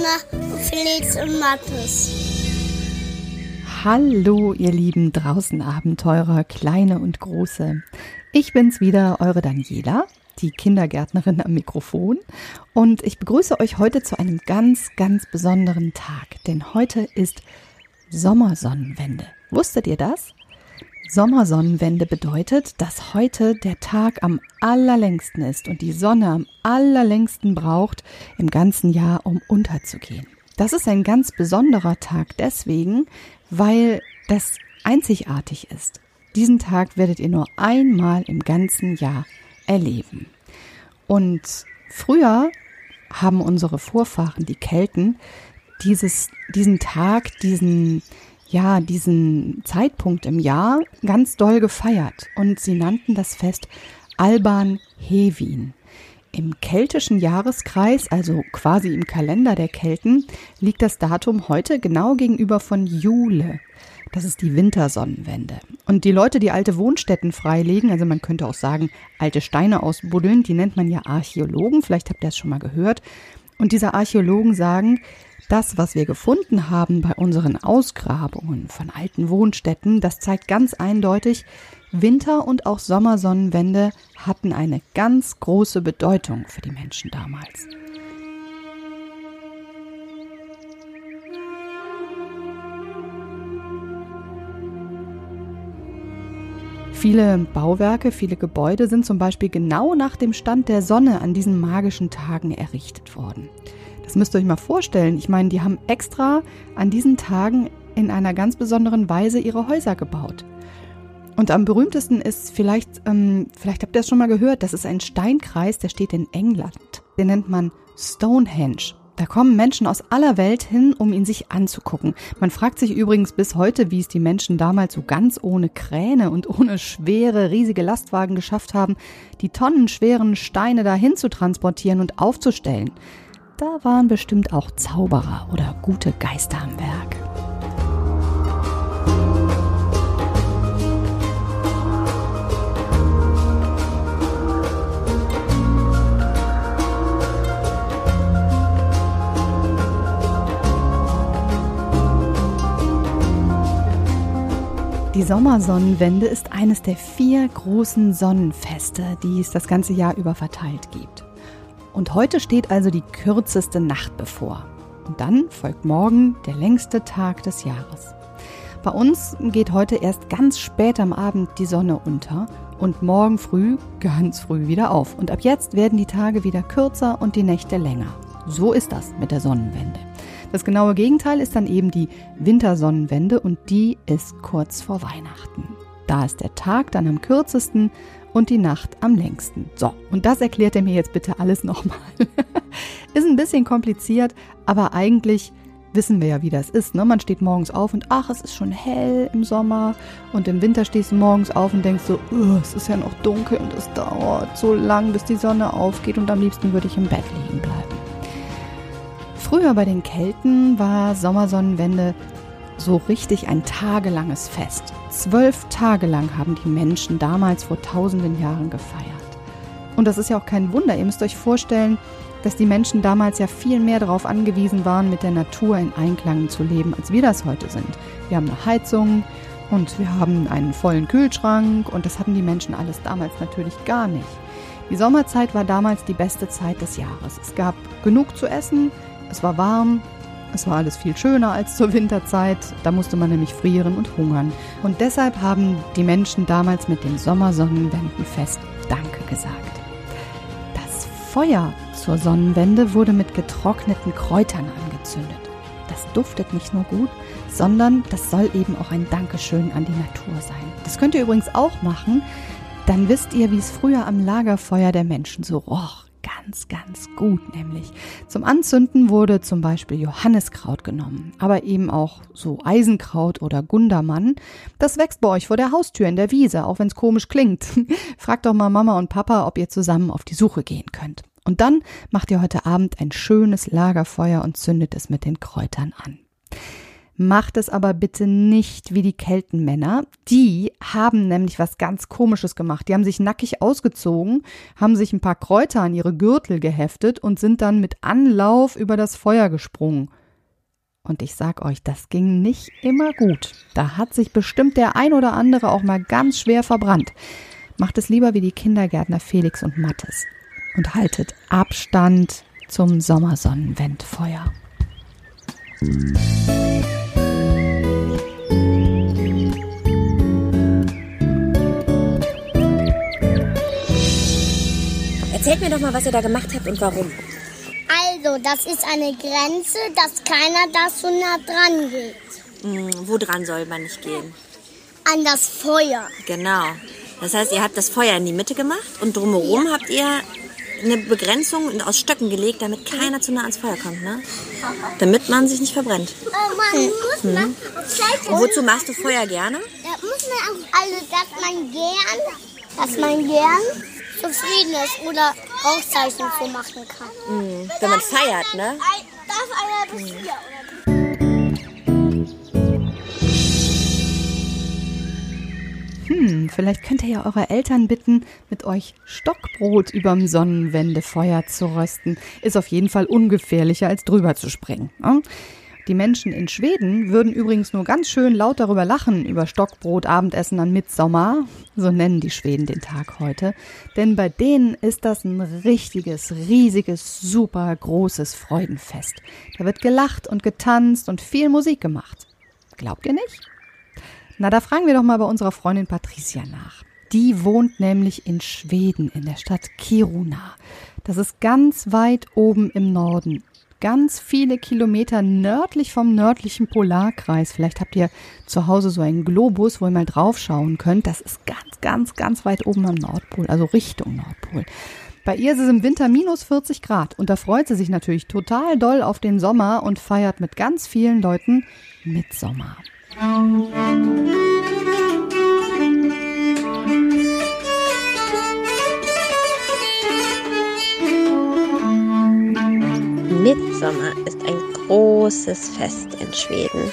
Edna, Felix und Mathis. Hallo, ihr lieben draußen Abenteurer, kleine und große. Ich bin's wieder, eure Daniela, die Kindergärtnerin am Mikrofon. Und ich begrüße euch heute zu einem ganz, ganz besonderen Tag. Denn heute ist Sommersonnenwende. Wusstet ihr das? Sommersonnenwende bedeutet, dass heute der Tag am allerlängsten ist und die Sonne am allerlängsten braucht im ganzen Jahr, um unterzugehen. Das ist ein ganz besonderer Tag deswegen, weil das einzigartig ist. Diesen Tag werdet ihr nur einmal im ganzen Jahr erleben. Und früher haben unsere Vorfahren, die Kelten, dieses, diesen Tag, diesen ja, diesen Zeitpunkt im Jahr ganz doll gefeiert und sie nannten das Fest Alban Hevin. Im keltischen Jahreskreis, also quasi im Kalender der Kelten, liegt das Datum heute genau gegenüber von Jule. Das ist die Wintersonnenwende. Und die Leute, die alte Wohnstätten freilegen, also man könnte auch sagen, alte Steine ausbuddeln, die nennt man ja Archäologen, vielleicht habt ihr das schon mal gehört. Und diese Archäologen sagen, das, was wir gefunden haben bei unseren Ausgrabungen von alten Wohnstätten, das zeigt ganz eindeutig, Winter- und auch Sommersonnenwende hatten eine ganz große Bedeutung für die Menschen damals. Viele Bauwerke, viele Gebäude sind zum Beispiel genau nach dem Stand der Sonne an diesen magischen Tagen errichtet worden. Das müsst ihr euch mal vorstellen. Ich meine, die haben extra an diesen Tagen in einer ganz besonderen Weise ihre Häuser gebaut. Und am berühmtesten ist vielleicht, ähm, vielleicht habt ihr es schon mal gehört, das ist ein Steinkreis, der steht in England. Den nennt man Stonehenge. Da kommen Menschen aus aller Welt hin, um ihn sich anzugucken. Man fragt sich übrigens bis heute, wie es die Menschen damals so ganz ohne Kräne und ohne schwere, riesige Lastwagen geschafft haben, die tonnenschweren Steine dahin zu transportieren und aufzustellen da waren bestimmt auch Zauberer oder gute Geister am Werk. Die Sommersonnenwende ist eines der vier großen Sonnenfeste, die es das ganze Jahr über verteilt gibt. Und heute steht also die kürzeste Nacht bevor. Und dann folgt morgen der längste Tag des Jahres. Bei uns geht heute erst ganz spät am Abend die Sonne unter und morgen früh ganz früh wieder auf. Und ab jetzt werden die Tage wieder kürzer und die Nächte länger. So ist das mit der Sonnenwende. Das genaue Gegenteil ist dann eben die Wintersonnenwende und die ist kurz vor Weihnachten. Da ist der Tag dann am kürzesten und die Nacht am längsten. So, und das erklärt er mir jetzt bitte alles nochmal. ist ein bisschen kompliziert, aber eigentlich wissen wir ja, wie das ist. Ne? Man steht morgens auf und ach, es ist schon hell im Sommer und im Winter stehst du morgens auf und denkst so, es ist ja noch dunkel und es dauert so lang, bis die Sonne aufgeht und am liebsten würde ich im Bett liegen bleiben. Früher bei den Kelten war Sommersonnenwende so richtig ein tagelanges Fest. Zwölf Tage lang haben die Menschen damals vor tausenden Jahren gefeiert. Und das ist ja auch kein Wunder. Ihr müsst euch vorstellen, dass die Menschen damals ja viel mehr darauf angewiesen waren, mit der Natur in Einklang zu leben, als wir das heute sind. Wir haben eine Heizung und wir haben einen vollen Kühlschrank und das hatten die Menschen alles damals natürlich gar nicht. Die Sommerzeit war damals die beste Zeit des Jahres. Es gab genug zu essen, es war warm, es war alles viel schöner als zur Winterzeit, da musste man nämlich frieren und hungern. Und deshalb haben die Menschen damals mit dem Sommersonnenwendenfest Danke gesagt. Das Feuer zur Sonnenwende wurde mit getrockneten Kräutern angezündet. Das duftet nicht nur gut, sondern das soll eben auch ein Dankeschön an die Natur sein. Das könnt ihr übrigens auch machen, dann wisst ihr, wie es früher am Lagerfeuer der Menschen so roch ganz, ganz gut, nämlich zum Anzünden wurde zum Beispiel Johanniskraut genommen, aber eben auch so Eisenkraut oder Gundermann. Das wächst bei euch vor der Haustür in der Wiese, auch wenn es komisch klingt. Fragt doch mal Mama und Papa, ob ihr zusammen auf die Suche gehen könnt. Und dann macht ihr heute Abend ein schönes Lagerfeuer und zündet es mit den Kräutern an. Macht es aber bitte nicht wie die Keltenmänner. Die haben nämlich was ganz Komisches gemacht. Die haben sich nackig ausgezogen, haben sich ein paar Kräuter an ihre Gürtel geheftet und sind dann mit Anlauf über das Feuer gesprungen. Und ich sag euch, das ging nicht immer gut. Da hat sich bestimmt der ein oder andere auch mal ganz schwer verbrannt. Macht es lieber wie die Kindergärtner Felix und Mattes und haltet Abstand zum Sommersonnenwendfeuer. Erzählt mir doch mal, was ihr da gemacht habt und warum. Also, das ist eine Grenze, dass keiner da so nah dran geht. Hm, wo dran soll man nicht gehen? An das Feuer. Genau. Das heißt, ihr habt das Feuer in die Mitte gemacht und drumherum habt ihr eine Begrenzung aus Stöcken gelegt, damit keiner zu nah ans Feuer kommt, ne? Damit man sich nicht verbrennt. Oh Mann, muss man Und wozu machst du Feuer gerne? Da muss man auch, also, dass man gern, dass man gern zufrieden ist oder Rauchzeichen so machen kann. Wenn man feiert, ne? Darf einer bis vier oder Hm, vielleicht könnt ihr ja eure Eltern bitten, mit euch Stockbrot überm Sonnenwendefeuer zu rösten. Ist auf jeden Fall ungefährlicher, als drüber zu springen. Ne? Die Menschen in Schweden würden übrigens nur ganz schön laut darüber lachen, über Stockbrot Abendessen an Mitsommer. So nennen die Schweden den Tag heute. Denn bei denen ist das ein richtiges, riesiges, super großes Freudenfest. Da wird gelacht und getanzt und viel Musik gemacht. Glaubt ihr nicht? Na, da fragen wir doch mal bei unserer Freundin Patricia nach. Die wohnt nämlich in Schweden, in der Stadt Kiruna. Das ist ganz weit oben im Norden. Ganz viele Kilometer nördlich vom nördlichen Polarkreis. Vielleicht habt ihr zu Hause so einen Globus, wo ihr mal draufschauen könnt. Das ist ganz, ganz, ganz weit oben am Nordpol, also Richtung Nordpol. Bei ihr ist es im Winter minus 40 Grad und da freut sie sich natürlich total doll auf den Sommer und feiert mit ganz vielen Leuten Mitsommer. Mitsommer ist ein großes Fest in Schweden.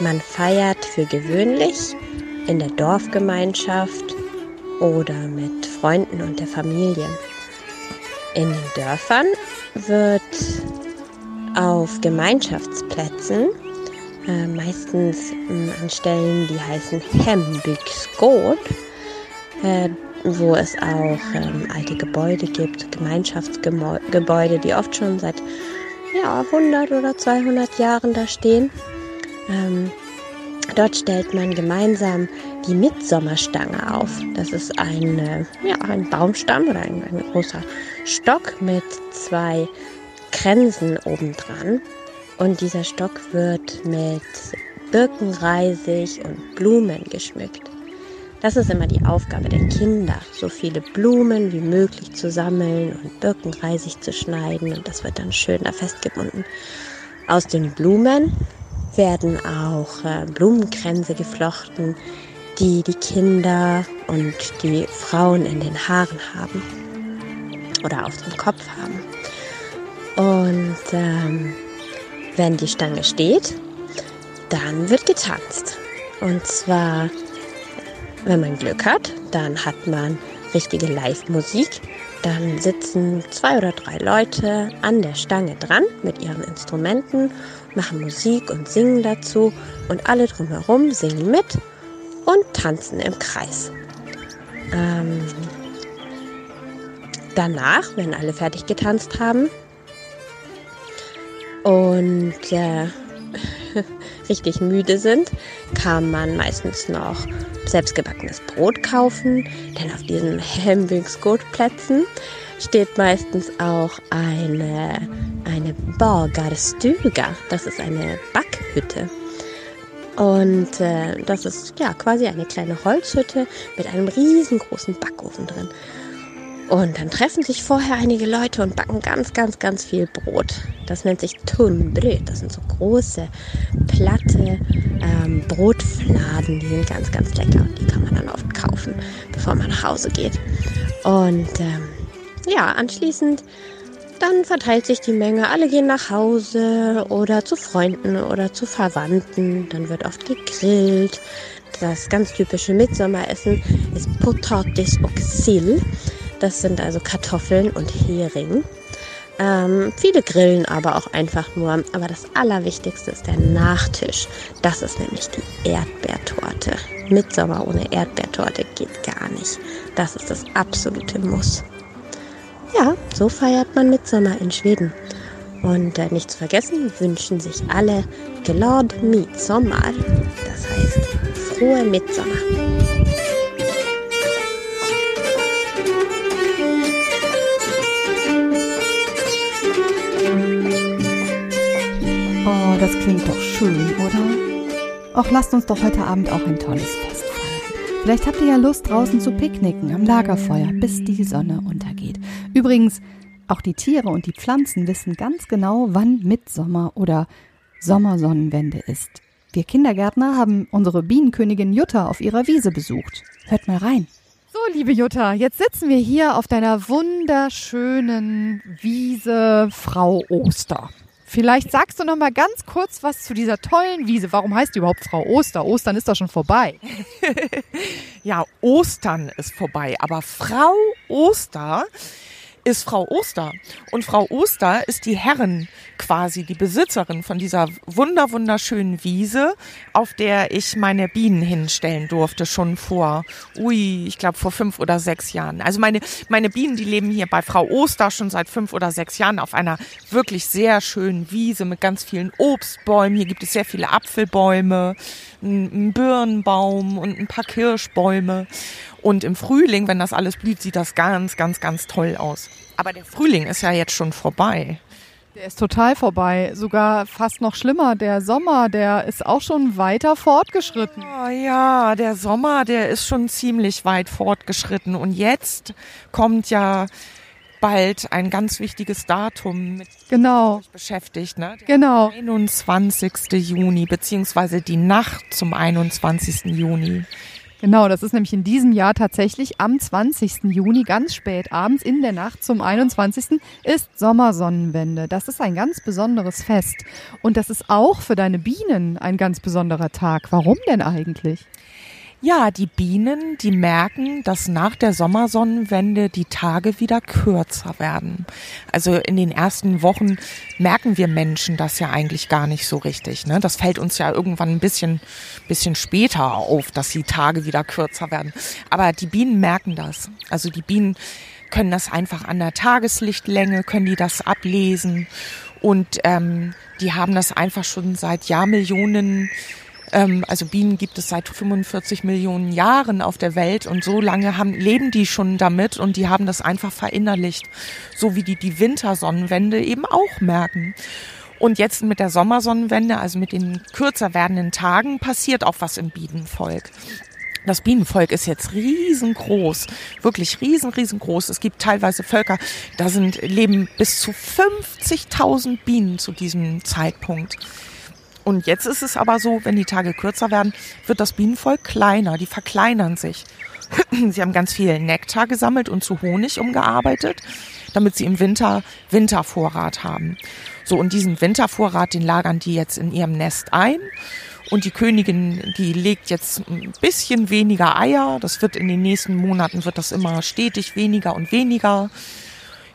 Man feiert für gewöhnlich in der Dorfgemeinschaft oder mit Freunden und der Familie. In den Dörfern wird auf Gemeinschaftsplätzen, äh, meistens mh, an Stellen, die heißen Hembygskål, äh, wo es auch ähm, alte Gebäude gibt, Gemeinschaftsgebäude, die oft schon seit ja, 100 oder 200 Jahren da stehen. Ähm, dort stellt man gemeinsam die Mitsommerstange auf. Das ist ein, äh, ja, ein Baumstamm oder ein, ein großer Stock mit zwei Kränzen obendran. Und dieser Stock wird mit Birkenreisig und Blumen geschmückt. Das ist immer die Aufgabe der Kinder, so viele Blumen wie möglich zu sammeln und Birkenreisig zu schneiden und das wird dann schön da festgebunden. Aus den Blumen werden auch äh, Blumenkränze geflochten, die die Kinder und die Frauen in den Haaren haben oder auf dem Kopf haben. Und ähm, wenn die Stange steht, dann wird getanzt. Und zwar wenn man Glück hat, dann hat man richtige Live-Musik. Dann sitzen zwei oder drei Leute an der Stange dran mit ihren Instrumenten, machen Musik und singen dazu und alle drumherum singen mit und tanzen im Kreis. Ähm, danach, wenn alle fertig getanzt haben und äh, richtig müde sind, kann man meistens noch selbstgebackenes Brot kaufen, denn auf diesen Hemwingsgurtplätzen steht meistens auch eine, eine Borgarstuga. Das ist eine Backhütte. Und äh, das ist ja quasi eine kleine Holzhütte mit einem riesengroßen Backofen drin. Und dann treffen sich vorher einige Leute und backen ganz, ganz, ganz viel Brot. Das nennt sich Tunbröt. Das sind so große, platte ähm, Brotfladen. Die sind ganz, ganz lecker. Die kann man dann oft kaufen, bevor man nach Hause geht. Und ähm, ja, anschließend Dann verteilt sich die Menge, alle gehen nach Hause oder zu Freunden oder zu Verwandten. Dann wird oft gegrillt. Das ganz typische Mitsommeressen ist Potatis und Sill. Das sind also Kartoffeln und Hering. Ähm, viele grillen aber auch einfach nur. Aber das Allerwichtigste ist der Nachtisch. Das ist nämlich die Erdbeertorte. Mitsommer ohne Erdbeertorte geht gar nicht. Das ist das absolute Muss. Ja, so feiert man Mitsommer in Schweden. Und äh, nicht zu vergessen wünschen sich alle Glad Midsommar. Das heißt frohe Mitsommer. Oh, das klingt doch schön, oder? Och, lasst uns doch heute Abend auch ein tolles Fest feiern. Vielleicht habt ihr ja Lust, draußen zu picknicken am Lagerfeuer, bis die Sonne untergeht. Übrigens, auch die Tiere und die Pflanzen wissen ganz genau, wann Mitsommer oder Sommersonnenwende ist. Wir Kindergärtner haben unsere Bienenkönigin Jutta auf ihrer Wiese besucht. Hört mal rein. So, liebe Jutta, jetzt sitzen wir hier auf deiner wunderschönen Wiese Frau Oster. Vielleicht sagst du noch mal ganz kurz was zu dieser tollen Wiese. Warum heißt die überhaupt Frau Oster? Ostern ist doch schon vorbei. ja, Ostern ist vorbei, aber Frau Oster ist Frau Oster. Und Frau Oster ist die Herrin quasi, die Besitzerin von dieser wunder wunderschönen Wiese, auf der ich meine Bienen hinstellen durfte, schon vor, ui, ich glaube vor fünf oder sechs Jahren. Also meine, meine Bienen, die leben hier bei Frau Oster schon seit fünf oder sechs Jahren auf einer wirklich sehr schönen Wiese mit ganz vielen Obstbäumen. Hier gibt es sehr viele Apfelbäume, einen Birnenbaum und ein paar Kirschbäume. Und im Frühling, wenn das alles blüht, sieht das ganz, ganz, ganz toll aus. Aber der Frühling ist ja jetzt schon vorbei. Der ist total vorbei. Sogar fast noch schlimmer. Der Sommer, der ist auch schon weiter fortgeschritten. Oh ja, der Sommer, der ist schon ziemlich weit fortgeschritten. Und jetzt kommt ja bald ein ganz wichtiges Datum mit genau. beschäftigt. Ne? Der genau. 21. Juni, beziehungsweise die Nacht zum 21. Juni. Genau, das ist nämlich in diesem Jahr tatsächlich am 20. Juni, ganz spät abends in der Nacht zum 21. ist Sommersonnenwende. Das ist ein ganz besonderes Fest. Und das ist auch für deine Bienen ein ganz besonderer Tag. Warum denn eigentlich? Ja, die Bienen, die merken, dass nach der Sommersonnenwende die Tage wieder kürzer werden. Also in den ersten Wochen merken wir Menschen das ja eigentlich gar nicht so richtig. Ne? Das fällt uns ja irgendwann ein bisschen, bisschen später auf, dass die Tage wieder kürzer werden. Aber die Bienen merken das. Also die Bienen können das einfach an der Tageslichtlänge, können die das ablesen. Und ähm, die haben das einfach schon seit Jahrmillionen ähm, also Bienen gibt es seit 45 Millionen Jahren auf der Welt und so lange haben, leben die schon damit und die haben das einfach verinnerlicht, so wie die die Wintersonnenwende eben auch merken. Und jetzt mit der Sommersonnenwende, also mit den kürzer werdenden Tagen, passiert auch was im Bienenvolk. Das Bienenvolk ist jetzt riesengroß, wirklich riesen, riesengroß. Es gibt teilweise Völker, da sind, leben bis zu 50.000 Bienen zu diesem Zeitpunkt. Und jetzt ist es aber so, wenn die Tage kürzer werden, wird das Bienenvolk kleiner, die verkleinern sich. Sie haben ganz viel Nektar gesammelt und zu Honig umgearbeitet, damit sie im Winter Wintervorrat haben. So, und diesen Wintervorrat, den lagern die jetzt in ihrem Nest ein. Und die Königin, die legt jetzt ein bisschen weniger Eier. Das wird in den nächsten Monaten, wird das immer stetig weniger und weniger.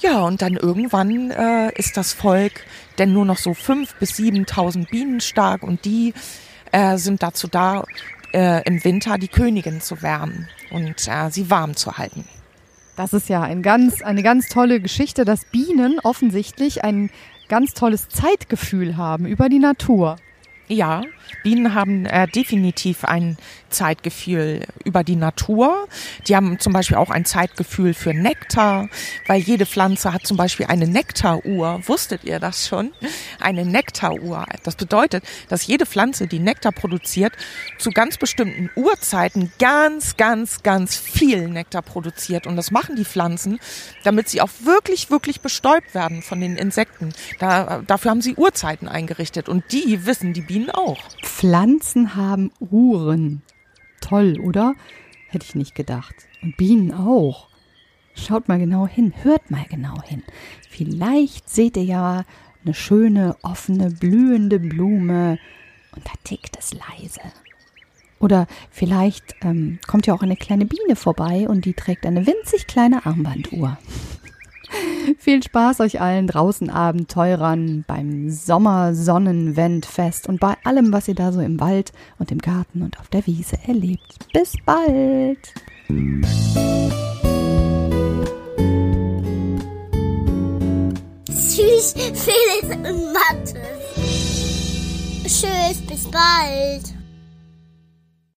Ja, und dann irgendwann äh, ist das Volk denn nur noch so fünf bis 7.000 Bienen stark und die äh, sind dazu da, äh, im Winter die Königin zu wärmen und äh, sie warm zu halten. Das ist ja ein ganz, eine ganz tolle Geschichte, dass Bienen offensichtlich ein ganz tolles Zeitgefühl haben über die Natur. Ja, Bienen haben äh, definitiv ein Zeitgefühl über die Natur. Die haben zum Beispiel auch ein Zeitgefühl für Nektar, weil jede Pflanze hat zum Beispiel eine Nektaruhr. Wusstet ihr das schon? Eine Nektaruhr. Das bedeutet, dass jede Pflanze, die Nektar produziert, zu ganz bestimmten Uhrzeiten ganz, ganz, ganz viel Nektar produziert. Und das machen die Pflanzen, damit sie auch wirklich, wirklich bestäubt werden von den Insekten. Da, dafür haben sie Uhrzeiten eingerichtet. Und die wissen die Bienen auch. Pflanzen haben Uhren. Toll, oder? Hätte ich nicht gedacht. Und Bienen auch. Schaut mal genau hin, hört mal genau hin. Vielleicht seht ihr ja eine schöne, offene, blühende Blume und da tickt es leise. Oder vielleicht ähm, kommt ja auch eine kleine Biene vorbei und die trägt eine winzig kleine Armbanduhr. Viel Spaß euch allen draußen Abenteurern beim Sommersonnenwendfest und bei allem, was ihr da so im Wald und im Garten und auf der Wiese erlebt. Bis bald! Tschüss, Felix und Mathis. Tschüss, bis bald.